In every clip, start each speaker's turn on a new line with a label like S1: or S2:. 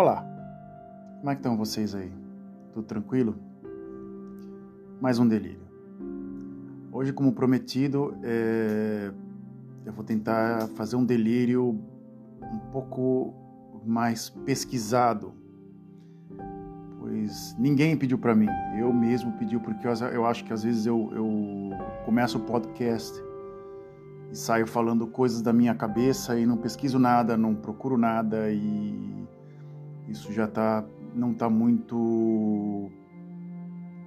S1: Olá, como é que estão vocês aí? Tudo tranquilo? Mais um delírio. Hoje, como prometido, é... eu vou tentar fazer um delírio um pouco mais pesquisado, pois ninguém pediu para mim, eu mesmo pedi porque eu acho que às vezes eu, eu começo o podcast e saio falando coisas da minha cabeça e não pesquiso nada, não procuro nada e isso já tá, não está muito.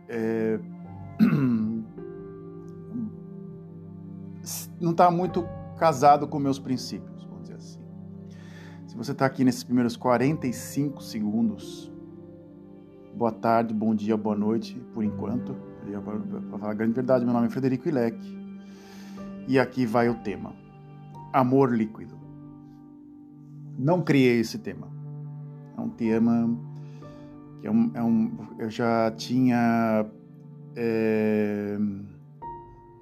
S1: É, não está muito casado com meus princípios, vamos dizer assim. Se você está aqui nesses primeiros 45 segundos, boa tarde, bom dia, boa noite, por enquanto. Para falar a grande verdade, meu nome é Frederico Ilec e aqui vai o tema: Amor líquido. Não criei esse tema é um tema que é um, é um eu já tinha é,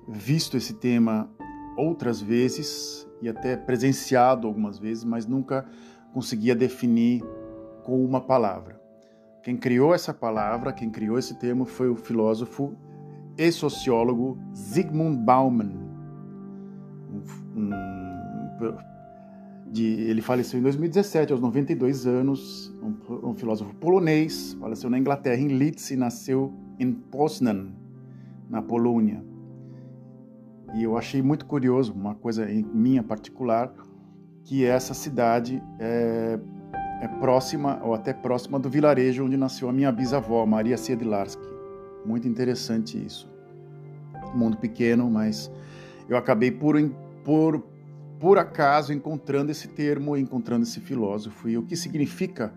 S1: visto esse tema outras vezes e até presenciado algumas vezes, mas nunca conseguia definir com uma palavra. Quem criou essa palavra, quem criou esse termo foi o filósofo e sociólogo Zygmunt Bauman, um, um de, ele faleceu em 2017, aos 92 anos, um, um, filósofo polonês, faleceu na Inglaterra, em Leeds, e nasceu em Poznan, na Polônia. E eu achei muito curioso, uma coisa minha particular, que essa cidade é, é próxima, ou até próxima do vilarejo onde nasceu a minha bisavó, Maria Siedlarski. Muito interessante isso. Mundo pequeno, mas eu acabei por, por por acaso encontrando esse termo, encontrando esse filósofo e o que significa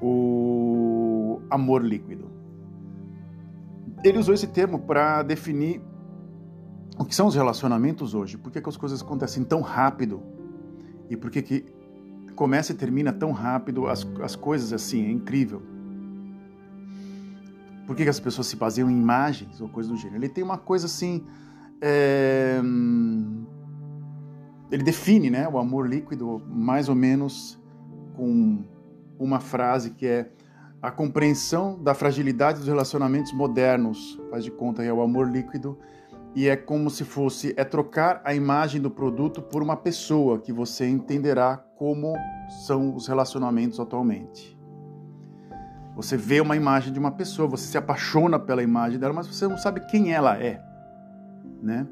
S1: o amor líquido. Ele usou esse termo para definir o que são os relacionamentos hoje, por que, que as coisas acontecem tão rápido e por que, que começa e termina tão rápido as, as coisas assim, é incrível. Por que, que as pessoas se baseiam em imagens ou coisas do gênero? Ele tem uma coisa assim. É ele define né, o amor líquido mais ou menos com uma frase que é a compreensão da fragilidade dos relacionamentos modernos, faz de conta, é o amor líquido, e é como se fosse é trocar a imagem do produto por uma pessoa que você entenderá como são os relacionamentos atualmente. Você vê uma imagem de uma pessoa, você se apaixona pela imagem dela, mas você não sabe quem ela é, né?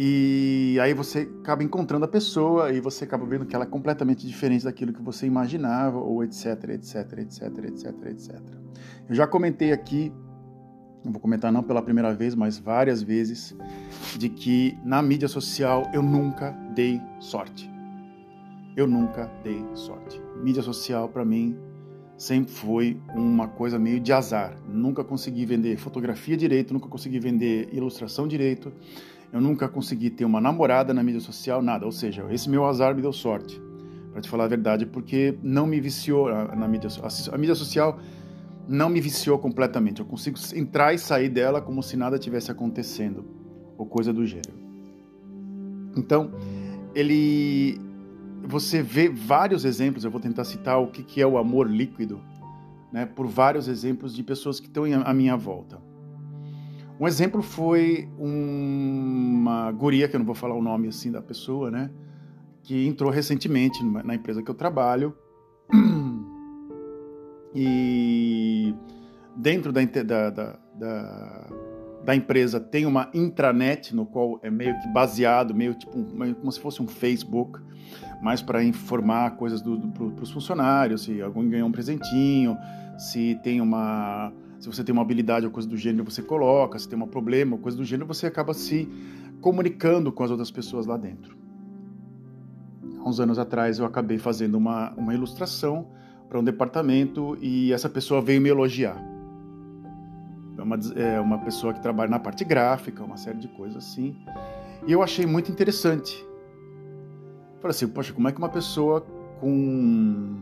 S1: E aí você acaba encontrando a pessoa e você acaba vendo que ela é completamente diferente daquilo que você imaginava, ou etc, etc, etc, etc, etc. Eu já comentei aqui, não vou comentar não pela primeira vez, mas várias vezes, de que na mídia social eu nunca dei sorte. Eu nunca dei sorte. Mídia social para mim sempre foi uma coisa meio de azar. Nunca consegui vender fotografia direito, nunca consegui vender ilustração direito eu nunca consegui ter uma namorada na mídia social, nada. Ou seja, esse meu azar me deu sorte, para te falar a verdade, porque não me viciou na mídia a, a mídia social não me viciou completamente. Eu consigo entrar e sair dela como se nada tivesse acontecendo, ou coisa do gênero. Então, ele você vê vários exemplos, eu vou tentar citar o que, que é o amor líquido, né, por vários exemplos de pessoas que estão à minha volta. Um exemplo foi uma guria, que eu não vou falar o nome assim da pessoa, né? Que entrou recentemente na empresa que eu trabalho. E dentro da, da, da, da, empresa tem uma intranet, no qual é meio que baseado, meio tipo meio como se fosse um Facebook, mais para informar coisas do, do, para os funcionários, se alguém ganhou um presentinho, se tem uma se você tem uma habilidade ou coisa do gênero, você coloca. Se tem um problema ou coisa do gênero, você acaba se comunicando com as outras pessoas lá dentro. Há uns anos atrás eu acabei fazendo uma, uma ilustração para um departamento e essa pessoa veio me elogiar. É uma, é uma pessoa que trabalha na parte gráfica, uma série de coisas assim. E eu achei muito interessante. Falei assim, poxa, como é que uma pessoa com,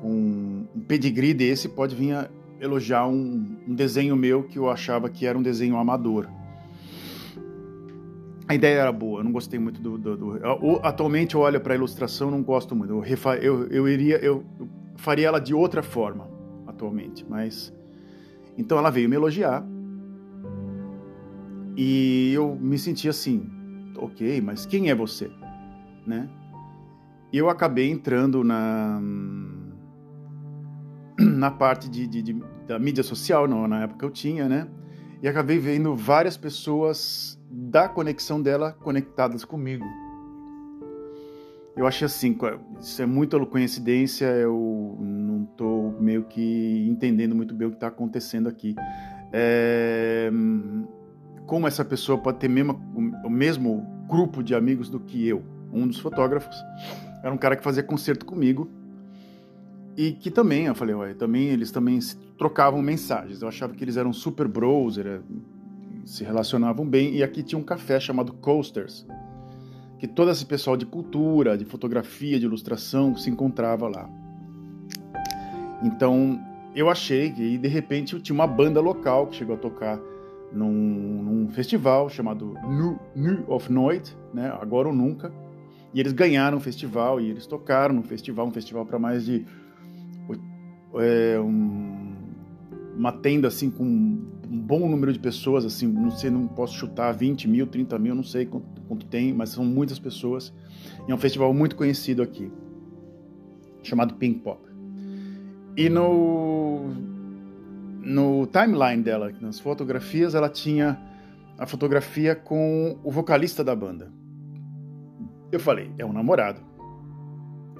S1: com um pedigree desse pode vir a elogiar um, um desenho meu que eu achava que era um desenho amador. A ideia era boa, eu não gostei muito do. do, do eu, atualmente eu olho para a ilustração, não gosto muito. Eu, eu, eu iria, eu, faria ela de outra forma atualmente, mas então ela veio me elogiar e eu me senti assim, ok, mas quem é você, né? E eu acabei entrando na na parte de, de, de da mídia social, não, na época eu tinha, né? E acabei vendo várias pessoas da conexão dela conectadas comigo. Eu achei assim, isso é muita coincidência, eu não estou meio que entendendo muito bem o que está acontecendo aqui. É, como essa pessoa pode ter mesmo, o mesmo grupo de amigos do que eu? Um dos fotógrafos era um cara que fazia concerto comigo e que também, eu falei, ué, também eles também trocavam mensagens. Eu achava que eles eram super bros, era, se relacionavam bem. E aqui tinha um café chamado Coasters, que todo esse pessoal de cultura, de fotografia, de ilustração se encontrava lá. Então eu achei que de repente tinha uma banda local que chegou a tocar num, num festival chamado New, New of Noite, né? Agora ou Nunca. E eles ganharam o festival e eles tocaram no festival, um festival para mais de é, um, uma tenda assim com um bom número de pessoas, assim, não sei, não posso chutar 20 mil, 30 mil, não sei quanto, quanto tem, mas são muitas pessoas. E é um festival muito conhecido aqui, chamado Pink Pop. E no, no timeline dela, nas fotografias, ela tinha a fotografia com o vocalista da banda. Eu falei, é um namorado.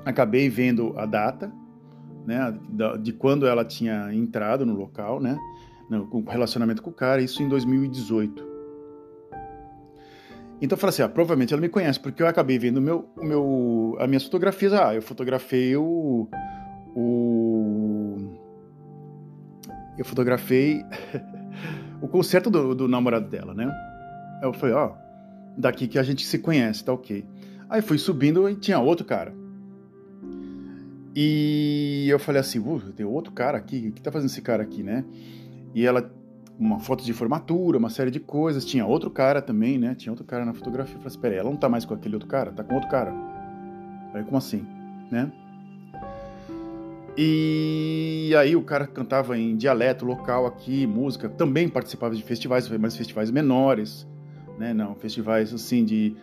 S1: Acabei vendo a data, né, de quando ela tinha entrado no local, né, no relacionamento com o cara, isso em 2018. Então eu falei assim, ah, provavelmente ela me conhece, porque eu acabei vendo meu, o meu, as minhas fotografias. Ah, eu fotografei o. o eu fotografei o concerto do, do, namorado dela, né? Eu falei, ó, oh, daqui que a gente se conhece, tá ok. Aí fui subindo e tinha outro cara. E eu falei assim, tem outro cara aqui, o que tá fazendo esse cara aqui, né? E ela, uma foto de formatura, uma série de coisas, tinha outro cara também, né? Tinha outro cara na fotografia. Eu falei assim, peraí, ela não tá mais com aquele outro cara? Tá com outro cara. Aí, como assim, né? E aí o cara cantava em dialeto local aqui, música, também participava de festivais, mas festivais menores, né? Não, festivais assim de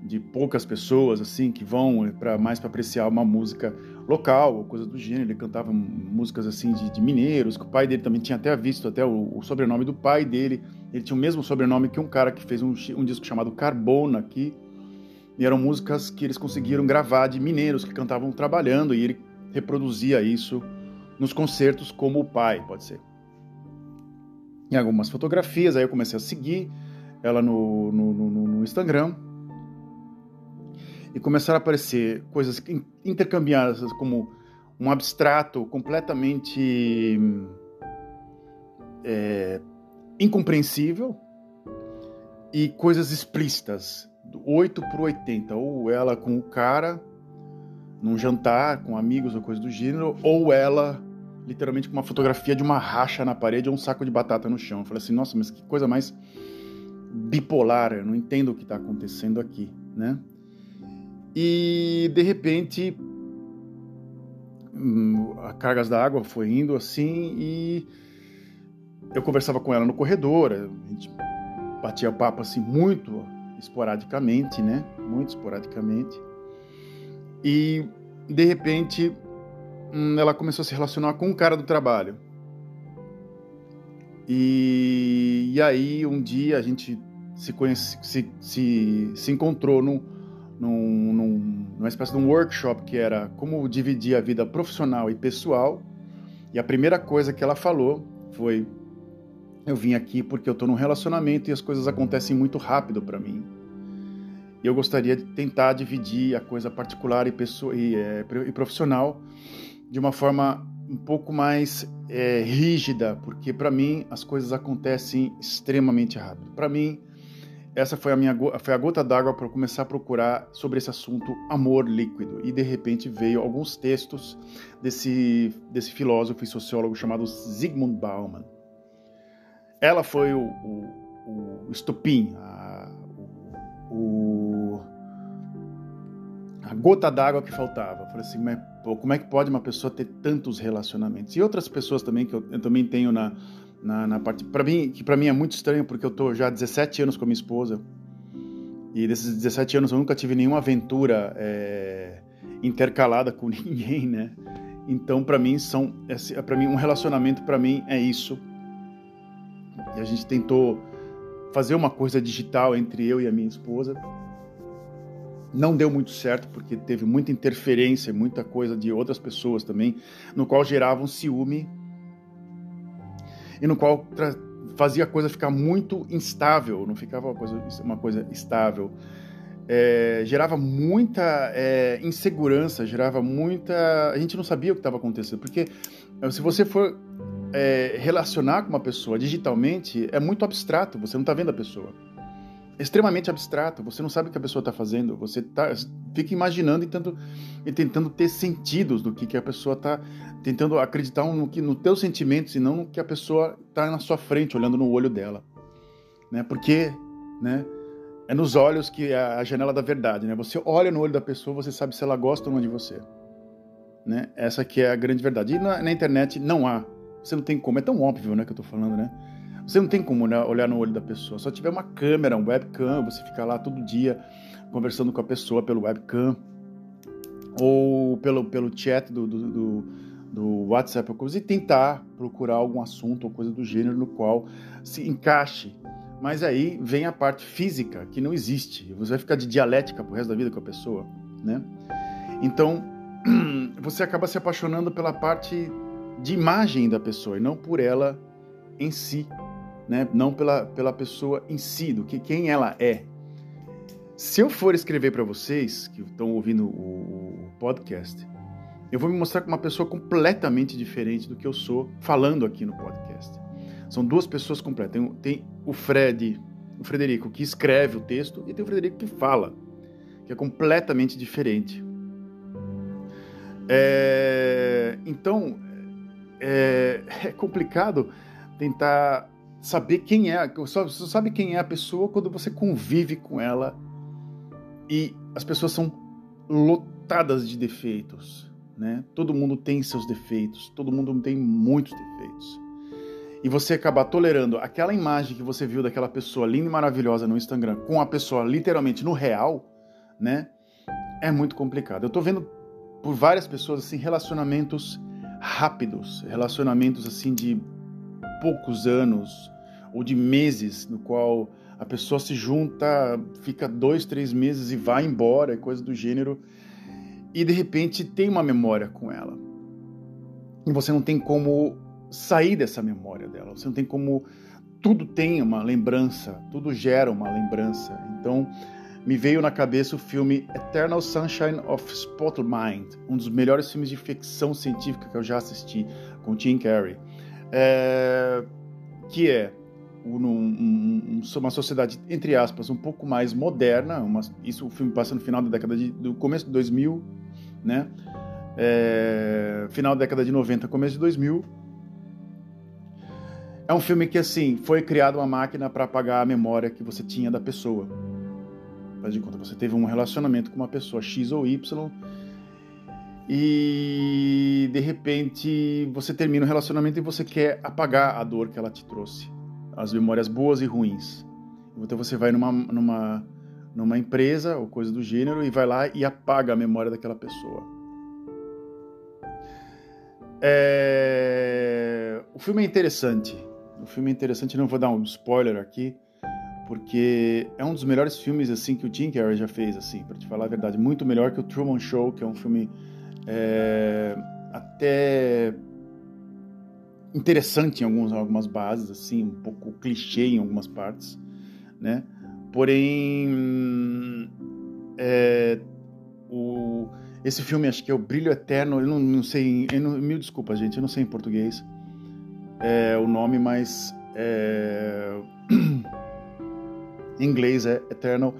S1: de poucas pessoas assim que vão para mais para apreciar uma música local ou coisa do gênero. Ele cantava músicas assim de, de, mineiros, que o pai dele também tinha até visto até o, o, sobrenome do pai dele. Ele tinha o mesmo sobrenome que um cara que fez um, um disco chamado Carbona aqui. E eram músicas que eles conseguiram gravar de mineiros que cantavam trabalhando e ele reproduzia isso nos concertos como o pai, pode ser. Em algumas fotografias, aí eu comecei a seguir ela no, no, no, no Instagram e começaram a aparecer coisas intercambiadas como um abstrato completamente é, incompreensível e coisas explícitas, do 8 para 80, ou ela com o cara num jantar com amigos ou coisa do gênero, ou ela literalmente com uma fotografia de uma racha na parede ou um saco de batata no chão. Eu falei assim, nossa, mas que coisa mais bipolar, eu não entendo o que está acontecendo aqui, né? E de repente hum, a cargas da água foi indo assim e eu conversava com ela no corredor, a gente batia papo assim muito esporadicamente, né? Muito esporadicamente. E de repente hum, ela começou a se relacionar com um cara do trabalho. E, e aí um dia a gente se, conhece, se, se, se encontrou num, num, num, numa espécie de um workshop que era como dividir a vida profissional e pessoal. E a primeira coisa que ela falou foi: Eu vim aqui porque eu estou num relacionamento e as coisas acontecem muito rápido para mim. E eu gostaria de tentar dividir a coisa particular e, pessoa, e, é, e profissional de uma forma um pouco mais é, rígida, porque para mim as coisas acontecem extremamente rápido. Para mim, essa foi a minha foi a gota d'água para começar a procurar sobre esse assunto amor líquido e de repente veio alguns textos desse desse filósofo e sociólogo chamado Zygmunt Bauman. Ela foi o, o, o estopim, a, o, a, gota d'água que faltava. Falei assim, mas pô, como é que pode uma pessoa ter tantos relacionamentos? E outras pessoas também que eu, eu também tenho na, na, na parte para mim que para mim é muito estranho porque eu tô já há 17 anos com a minha esposa e desses 17 anos eu nunca tive nenhuma aventura é, intercalada com ninguém, né? Então para mim são para mim um relacionamento para mim é isso. E a gente tentou fazer uma coisa digital entre eu e a minha esposa. Não deu muito certo porque teve muita interferência, muita coisa de outras pessoas também, no qual gerava um ciúme e no qual fazia a coisa ficar muito instável, não ficava uma coisa, uma coisa estável. É, gerava muita é, insegurança, gerava muita. A gente não sabia o que estava acontecendo, porque eh, se você for é, relacionar com uma pessoa digitalmente, é muito abstrato, você não está vendo a pessoa. Extremamente abstrato, você não sabe o que a pessoa está fazendo, você tá, fica imaginando e, e tentando ter sentidos do que, que a pessoa está tentando acreditar no que no teus sentimentos e não no que a pessoa está na sua frente, olhando no olho dela, né? Porque, né? É nos olhos que é a janela da verdade, né? Você olha no olho da pessoa, você sabe se ela gosta ou não de você, né? Essa que é a grande verdade. E na, na internet não há, você não tem como, é tão óbvio, né, que eu tô falando, né? Você não tem como olhar no olho da pessoa. Só tiver uma câmera, um webcam, você fica lá todo dia conversando com a pessoa pelo webcam ou pelo, pelo chat do, do, do do WhatsApp coisa e tentar procurar algum assunto ou coisa do gênero no qual se encaixe. Mas aí vem a parte física, que não existe. Você vai ficar de dialética pro resto da vida com a pessoa, né? Então, você acaba se apaixonando pela parte de imagem da pessoa e não por ela em si, né? Não pela, pela pessoa em si, do que quem ela é. Se eu for escrever para vocês que estão ouvindo o, o podcast, eu vou me mostrar como uma pessoa completamente diferente do que eu sou falando aqui no podcast. São duas pessoas completas. Tem, tem o Fred, o Frederico, que escreve o texto, e tem o Frederico que fala, que é completamente diferente. É, então, é, é, complicado tentar saber quem é. Só, sabe quem é a pessoa quando você convive com ela e as pessoas são lotadas de defeitos né? Todo mundo tem seus defeitos, todo mundo tem muitos defeitos. E você acabar tolerando aquela imagem que você viu daquela pessoa linda e maravilhosa no Instagram com a pessoa literalmente no real, né? É muito complicado. Eu tô vendo por várias pessoas assim relacionamentos rápidos, relacionamentos assim de poucos anos ou de meses, no qual a pessoa se junta, fica dois, três meses e vai embora, coisa do gênero e de repente tem uma memória com ela. E você não tem como sair dessa memória dela, você não tem como. Tudo tem uma lembrança, tudo gera uma lembrança. Então, me veio na cabeça o filme Eternal Sunshine of Spotless Mind, um dos melhores filmes de ficção científica que eu já assisti, com Tim Carrey. É, que é uma sociedade, entre aspas, um pouco mais moderna. Uma, isso o filme passa no final da década de, do começo de 2000, né? É, final da década de 90, começo de 2000. É um filme que, assim, foi criada uma máquina para apagar a memória que você tinha da pessoa. Faz de conta, você teve um relacionamento com uma pessoa X ou Y e de repente você termina o relacionamento e você quer apagar a dor que ela te trouxe as memórias boas e ruins. Então você vai numa, numa, numa empresa ou coisa do gênero e vai lá e apaga a memória daquela pessoa. É... O filme é interessante. O filme é interessante, não vou dar um spoiler aqui, porque é um dos melhores filmes assim que o Jim Carrey já fez, assim, para te falar a verdade, muito melhor que o Truman Show, que é um filme é... até interessante em alguns, algumas bases, assim, um pouco clichê em algumas partes, né? Porém, é, o, esse filme acho que é o Brilho Eterno, eu não, não sei, eu não, mil desculpas, gente, eu não sei em português é, o nome, mas é, em inglês é Eternal,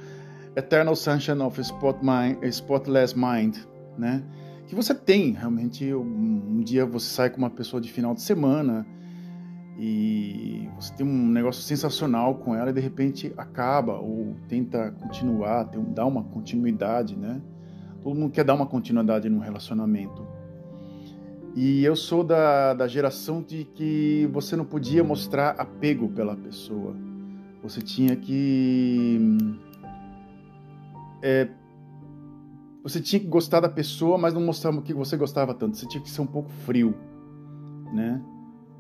S1: Eternal Sunshine of a Spotless Mind, né? Que você tem realmente um, um, dia você sai com uma pessoa de final de semana e você tem um negócio sensacional com ela e de repente acaba ou tenta continuar, tem, uma continuidade, né? Todo mundo quer dar uma continuidade no relacionamento. E eu sou da, da geração de que você não podia mostrar apego pela pessoa. Você tinha que. É, você tinha que gostar da pessoa, mas não mostrar o que você gostava tanto. Você tinha que ser um pouco frio, né?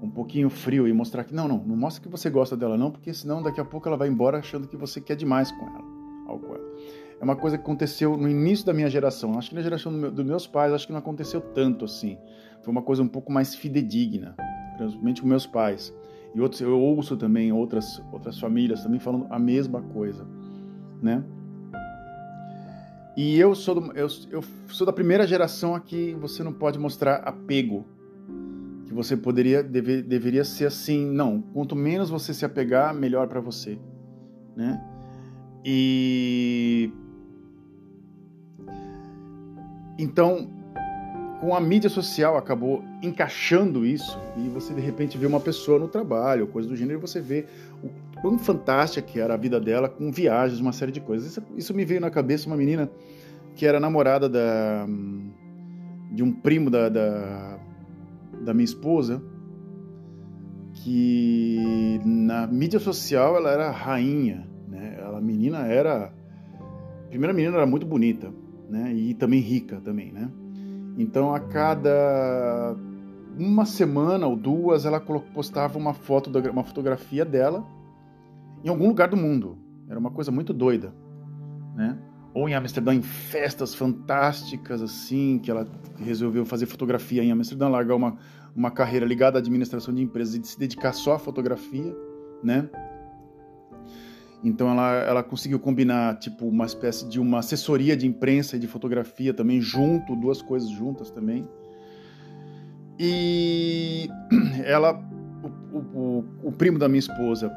S1: Um pouquinho frio e mostrar que não, não, não mostra que você gosta dela não, porque senão daqui a pouco ela vai embora achando que você quer demais com ela, algo com ela. É uma coisa que aconteceu no início da minha geração. Acho que na geração do meu, dos meus pais, acho que não aconteceu tanto assim. Foi uma coisa um pouco mais fidedigna, principalmente com meus pais. E outros, eu ouço também outras outras famílias também falando a mesma coisa, né? E eu sou, do, eu, eu sou da primeira geração a que você não pode mostrar apego. Que você poderia, deve, deveria ser assim, não, quanto menos você se apegar, melhor para você, né? E então, com a mídia social acabou encaixando isso e você de repente vê uma pessoa no trabalho, coisa do gênero, e você vê o quão fantástica que era a vida dela com viagens, uma série de coisas. Isso, isso me veio na cabeça uma menina que era namorada da, de um primo da, da, da minha esposa, que na mídia social ela era rainha, né? Ela, a menina era... A primeira menina era muito bonita, né? E também rica também, né? Então a cada uma semana ou duas ela postava uma foto, uma fotografia dela em algum lugar do mundo. Era uma coisa muito doida, né? Ou em Amsterdã, em festas fantásticas, assim, que ela resolveu fazer fotografia em Amsterdã, largar uma, uma carreira ligada à administração de empresas e se dedicar só à fotografia, né? Então ela, ela conseguiu combinar tipo uma espécie de uma assessoria de imprensa e de fotografia também junto, duas coisas juntas também. E ela, o, o, o primo da minha esposa,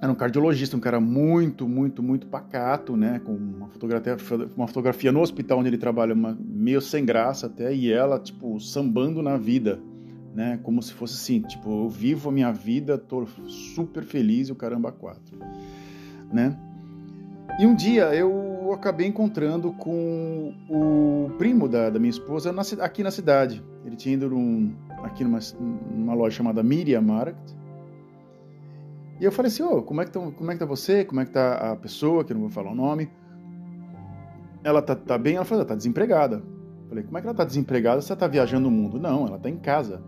S1: era um cardiologista, um cara muito, muito, muito pacato, né? Com uma fotografia, uma fotografia no hospital onde ele trabalha, uma, meio sem graça até, e ela, tipo, sambando na vida, né? Como se fosse assim, tipo, eu vivo a minha vida, tô super feliz e o caramba quatro, né? E um dia eu acabei encontrando com o primo da, da minha esposa na, aqui na cidade. Ele tinha ido num, aqui numa, numa loja chamada Miriam Market, e eu falei assim, ô, oh, como, é que como é que tá você? Como é que tá a pessoa, que eu não vou falar o nome? Ela tá, tá bem? Ela falou, ela tá desempregada. Eu falei, como é que ela tá desempregada se ela tá viajando o mundo? Não, ela tá em casa.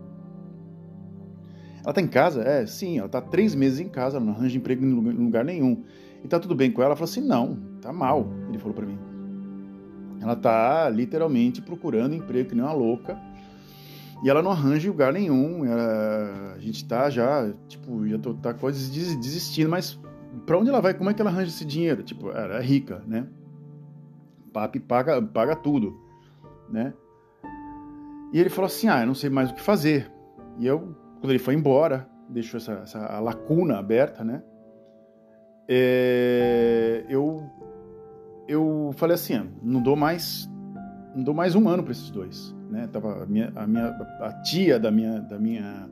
S1: Ela tá em casa? É, sim, ela tá três meses em casa, ela não arranja emprego em lugar nenhum. E tá tudo bem com ela? Ela falou assim, não, tá mal, ele falou para mim. Ela tá literalmente procurando emprego que nem uma louca e ela não arranja em lugar nenhum. Ela, a gente tá já, tipo, já tô, tá quase desistindo, mas para onde ela vai? Como é que ela arranja esse dinheiro? Tipo, ela é rica, né? Papi paga, paga tudo, né? E ele falou assim: Ah, eu não sei mais o que fazer. E eu, quando ele foi embora, deixou essa, essa lacuna aberta, né? É, eu, eu falei assim: ah, não dou mais, não dou mais um ano para esses dois né? Tava a minha, a minha a tia da minha da minha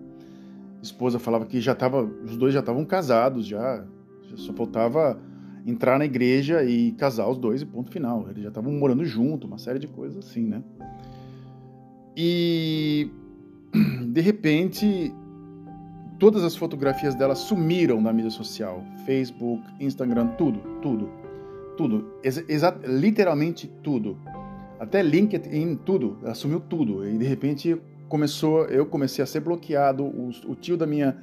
S1: esposa falava que já tava os dois já estavam casados já, já só faltava entrar na igreja e casar os dois e ponto final. Eles já estavam morando junto, uma série de coisas assim, né? E de repente todas as fotografias dela sumiram na mídia social, Facebook, Instagram, tudo, tudo, tudo, exa literalmente tudo até LinkedIn, tudo, assumiu tudo. E de repente começou, eu comecei a ser bloqueado, o, o tio da minha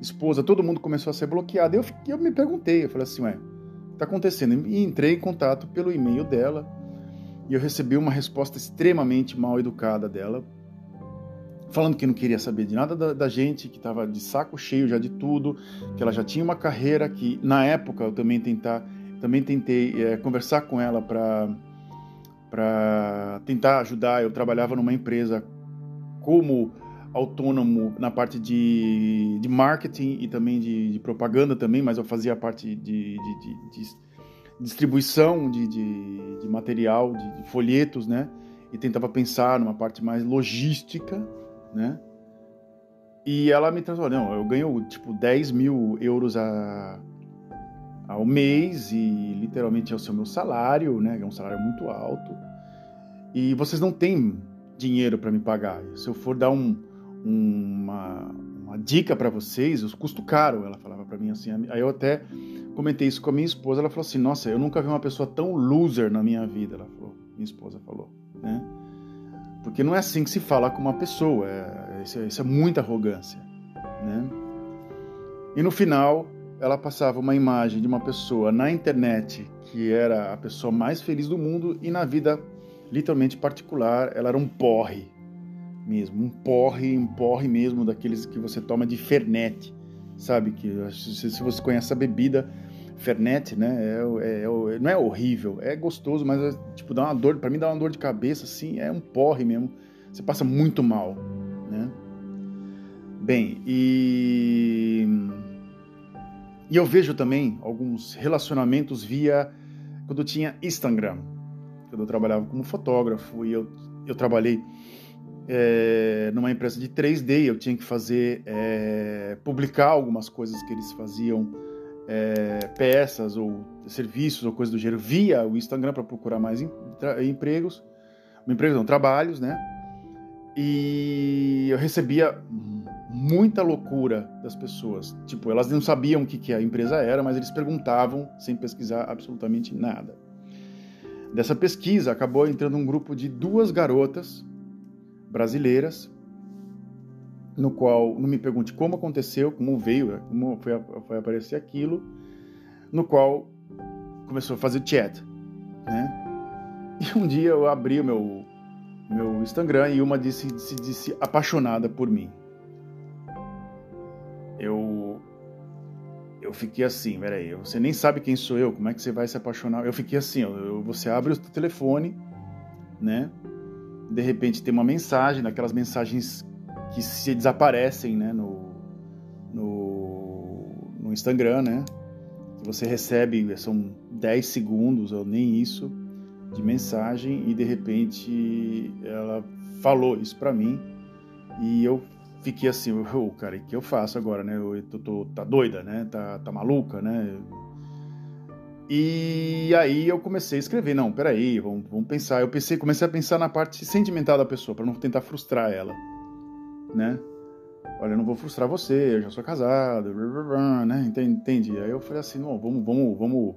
S1: esposa, todo mundo começou a ser bloqueado. Eu, eu me perguntei, eu falei assim, ué, tá acontecendo? E entrei em contato pelo e-mail dela e eu recebi uma resposta extremamente mal educada dela, falando que não queria saber de nada da, da gente, que estava de saco cheio já de tudo, que ela já tinha uma carreira, que na época eu também tentar, também tentei é, conversar com ela para para tentar ajudar. Eu trabalhava numa empresa como autônomo na parte de, de marketing e também de, de propaganda também, mas eu fazia a parte de, de, distribuição de, material, de, folhetos, né? E tentava pensar numa parte mais logística, né? E ela me transformou, não, eu ganho tipo 10 mil euros a, ao mês e literalmente é o seu meu salário, né? É um salário muito alto. e vocês não têm dinheiro para me pagar. Se eu for dar um, uma, uma dica para vocês, eu custo caro. Ela falava para mim assim. Aí eu até comentei isso com a minha esposa. Ela falou assim: Nossa, eu nunca vi uma pessoa tão loser na minha vida. Ela falou, minha esposa falou, né? Porque não é assim que se fala com uma pessoa. É, isso, é, isso é muita arrogância, né? E no final, ela passava uma imagem de uma pessoa na internet que era a pessoa mais feliz do mundo e na vida literalmente particular, ela era um porre mesmo, um porre, um porre mesmo daqueles que você toma de Fernet, sabe? Que se você conhece a bebida Fernet, né? É, é, é, não é horrível, é gostoso, mas é, tipo dá uma dor, para mim dá uma dor de cabeça, assim, é um porre mesmo. Você passa muito mal, né? Bem, e e eu vejo também alguns relacionamentos via quando eu tinha Instagram, quando eu trabalhava como fotógrafo e eu, eu trabalhei é, numa empresa de 3D, eu tinha que fazer, é, publicar algumas coisas que eles faziam, é, peças ou serviços ou coisas do gênero, via o Instagram para procurar mais em, empregos, empregos não, trabalhos, né? E eu recebia muita loucura das pessoas. Tipo, elas não sabiam o que, que a empresa era, mas eles perguntavam sem pesquisar absolutamente nada. Dessa pesquisa acabou entrando um grupo de duas garotas brasileiras, no qual, não me pergunte como aconteceu, como veio, como foi, foi aparecer aquilo, no qual começou a fazer chat, né? E um dia eu abri o meu, meu Instagram e uma disse, se disse apaixonada por mim. Eu fiquei assim, peraí, você nem sabe quem sou eu, como é que você vai se apaixonar? Eu fiquei assim, eu, você abre o telefone, né? de repente tem uma mensagem, daquelas mensagens que se desaparecem né, no, no, no Instagram, né? Você recebe, são 10 segundos ou nem isso de mensagem e de repente ela falou isso para mim e eu fiquei assim, oh, cara, o que eu faço agora, né? Eu tô, tô, tá doida, né? Tá, tá maluca, né? E aí eu comecei a escrever, não, peraí, vamos, vamos pensar. Eu pensei, comecei a pensar na parte sentimental da pessoa, para não tentar frustrar ela, né? Olha, eu não vou frustrar você, eu já sou casado, né? Entende? Aí eu falei assim, não, vamos, vamos, vamos,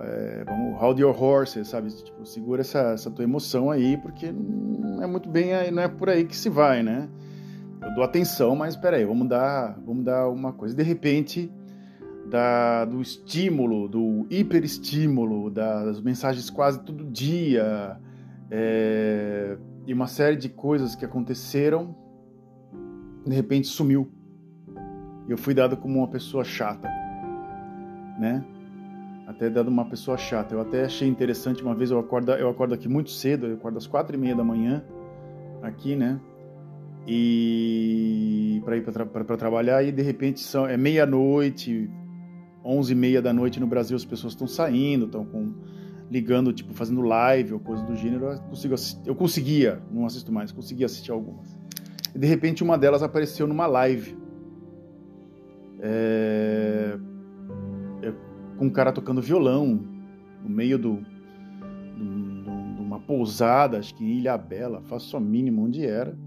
S1: é, vamos hold your horses, sabe? Tipo, segura essa, essa tua emoção aí, porque não é muito bem, não é por aí que se vai, né? Eu dou atenção, mas peraí, vamos dar, vamos dar uma coisa. De repente, da, do estímulo, do hiperestímulo, das mensagens quase todo dia, é, e uma série de coisas que aconteceram, de repente sumiu. Eu fui dado como uma pessoa chata, né? Até dado uma pessoa chata. Eu até achei interessante uma vez eu acordo, eu acordo aqui muito cedo, eu acordo às quatro e meia da manhã aqui, né? E para ir para trabalhar e de repente são é meia noite, 11 e meia da noite no Brasil as pessoas estão saindo, estão com ligando, tipo, fazendo live ou coisa do gênero, eu, consigo assistir, eu conseguia, não assisto mais, conseguia assistir algumas. E de repente uma delas apareceu numa live. É, é, com um cara tocando violão no meio do, do, de uma pousada, acho que em Ilha Bela, faço a mínima onde era.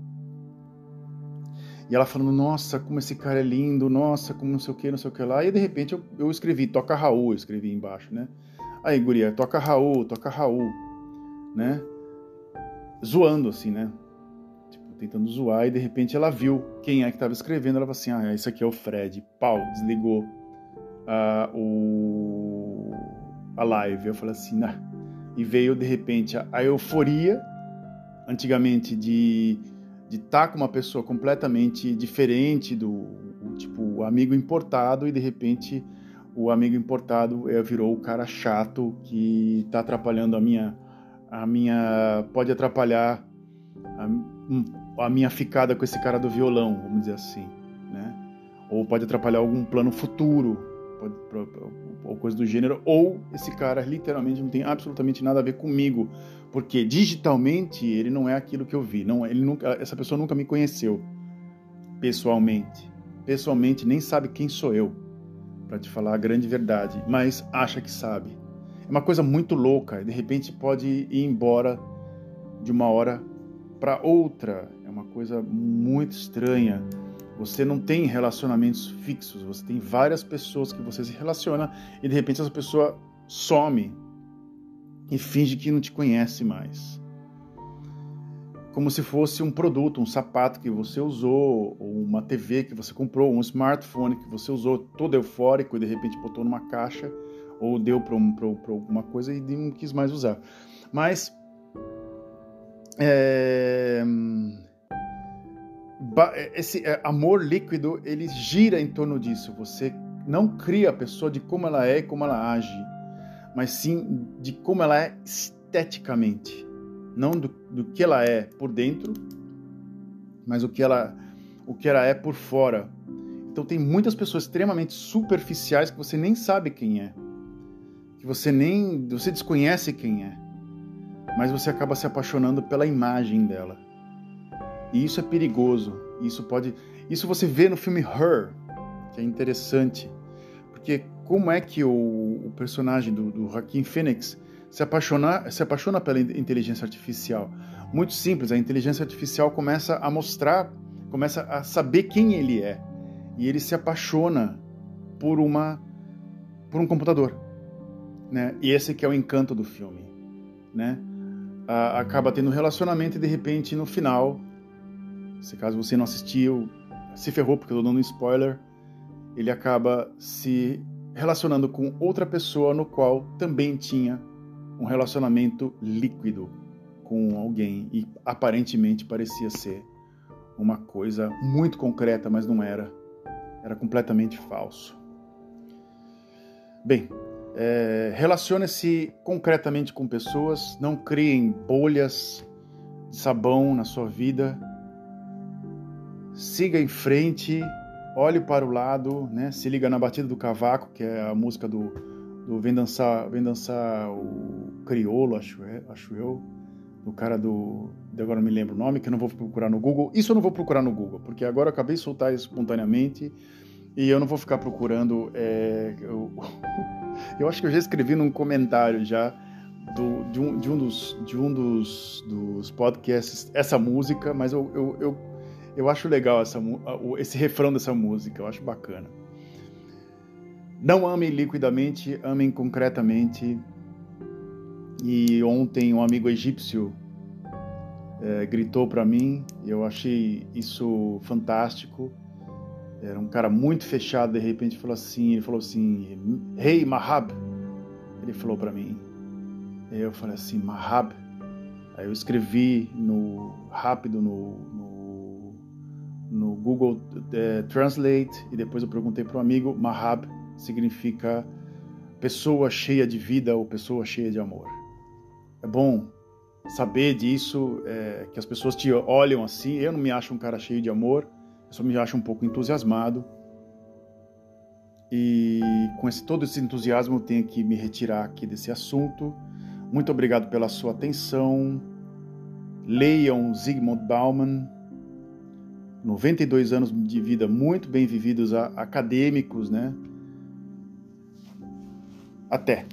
S1: E ela falando, nossa, como esse cara é lindo, nossa, como não sei o que, não sei o que lá. E de repente eu, eu escrevi, toca Raul, eu escrevi embaixo, né? Aí, guria, toca Raul, toca Raul, né? Zoando, assim, né? Tipo, tentando zoar. E de repente ela viu quem é que estava escrevendo. Ela falou assim, ah, esse aqui é o Fred. Pau, desligou a, o, a live. Eu falei assim, nah. E veio, de repente, a, a euforia, antigamente, de de estar tá com uma pessoa completamente diferente do tipo amigo importado e de repente o amigo importado é, virou o cara chato que está atrapalhando a minha a minha pode atrapalhar a, a, minha ficada com esse cara do violão vamos dizer assim né? Ou pode atrapalhar algum plano futuro pode, ou coisa do gênero ou esse cara literalmente não tem absolutamente nada a ver comigo porque digitalmente ele não é aquilo que eu vi, não, ele nunca, essa pessoa nunca me conheceu pessoalmente. Pessoalmente nem sabe quem sou eu, para te falar a grande verdade, mas acha que sabe. É uma coisa muito louca, de repente pode ir embora de uma hora para outra. É uma coisa muito estranha. Você não tem relacionamentos fixos, você tem várias pessoas que você se relaciona e de repente essa pessoa some e finge que não te conhece mais. Como se fosse um produto, um sapato que você usou, ou uma TV que você comprou, um smartphone que você usou todo eufórico e de repente botou numa caixa ou deu para um, alguma coisa e não quis mais usar. Mas é, esse é, amor líquido ele gira em torno disso. Você não cria a pessoa de como ela é e como ela age, mas sim de como ela é esteticamente, não do, do que ela é por dentro, mas o que ela o que ela é por fora. Então tem muitas pessoas extremamente superficiais que você nem sabe quem é que você nem você desconhece quem é, mas você acaba se apaixonando pela imagem dela. E isso é perigoso. Isso pode, isso você vê no filme Her, que é interessante, porque como é que o, o personagem do, do Joaquin Phoenix se apaixona, se apaixona pela inteligência artificial? Muito simples. A inteligência artificial começa a mostrar, começa a saber quem ele é, e ele se apaixona por uma por um computador né? E esse que é o encanto do filme, né? Acaba tendo um relacionamento e de repente no final, se caso você não assistiu, se ferrou porque eu tô dando um spoiler, ele acaba se relacionando com outra pessoa no qual também tinha um relacionamento líquido com alguém e aparentemente parecia ser uma coisa muito concreta, mas não era. Era completamente falso. Bem, é, Relacione-se concretamente com pessoas, não criem bolhas de sabão na sua vida. Siga em frente, olhe para o lado, né? se liga na batida do cavaco, que é a música do, do Vem Dançar, Vem Dançar o Criolo, acho, é, acho eu, do cara do. Agora não me lembro o nome, que eu não vou procurar no Google. Isso eu não vou procurar no Google, porque agora eu acabei de soltar espontaneamente e eu não vou ficar procurando. É, eu, eu, acho que eu já escrevi num comentário já do, de, um, de um, dos, de um dos, dos podcasts essa música, mas eu, eu, eu, eu acho legal essa, esse refrão dessa música, eu acho bacana. Não amem liquidamente, amem concretamente. E ontem um amigo egípcio é, gritou para mim, eu achei isso fantástico era um cara muito fechado, de repente falou assim, ele falou assim, Hey Mahab, ele falou para mim. Aí eu falei assim, Mahab. Aí eu escrevi no rápido no, no, no Google é, Translate e depois eu perguntei para um amigo, Mahab significa pessoa cheia de vida ou pessoa cheia de amor. É bom saber disso, é, que as pessoas te olham assim. Eu não me acho um cara cheio de amor, eu só me acho um pouco entusiasmado. E com esse, todo esse entusiasmo eu tenho que me retirar aqui desse assunto. Muito obrigado pela sua atenção. Leiam Zygmunt Bauman, 92 anos de vida muito bem vividos, acadêmicos, né? Até!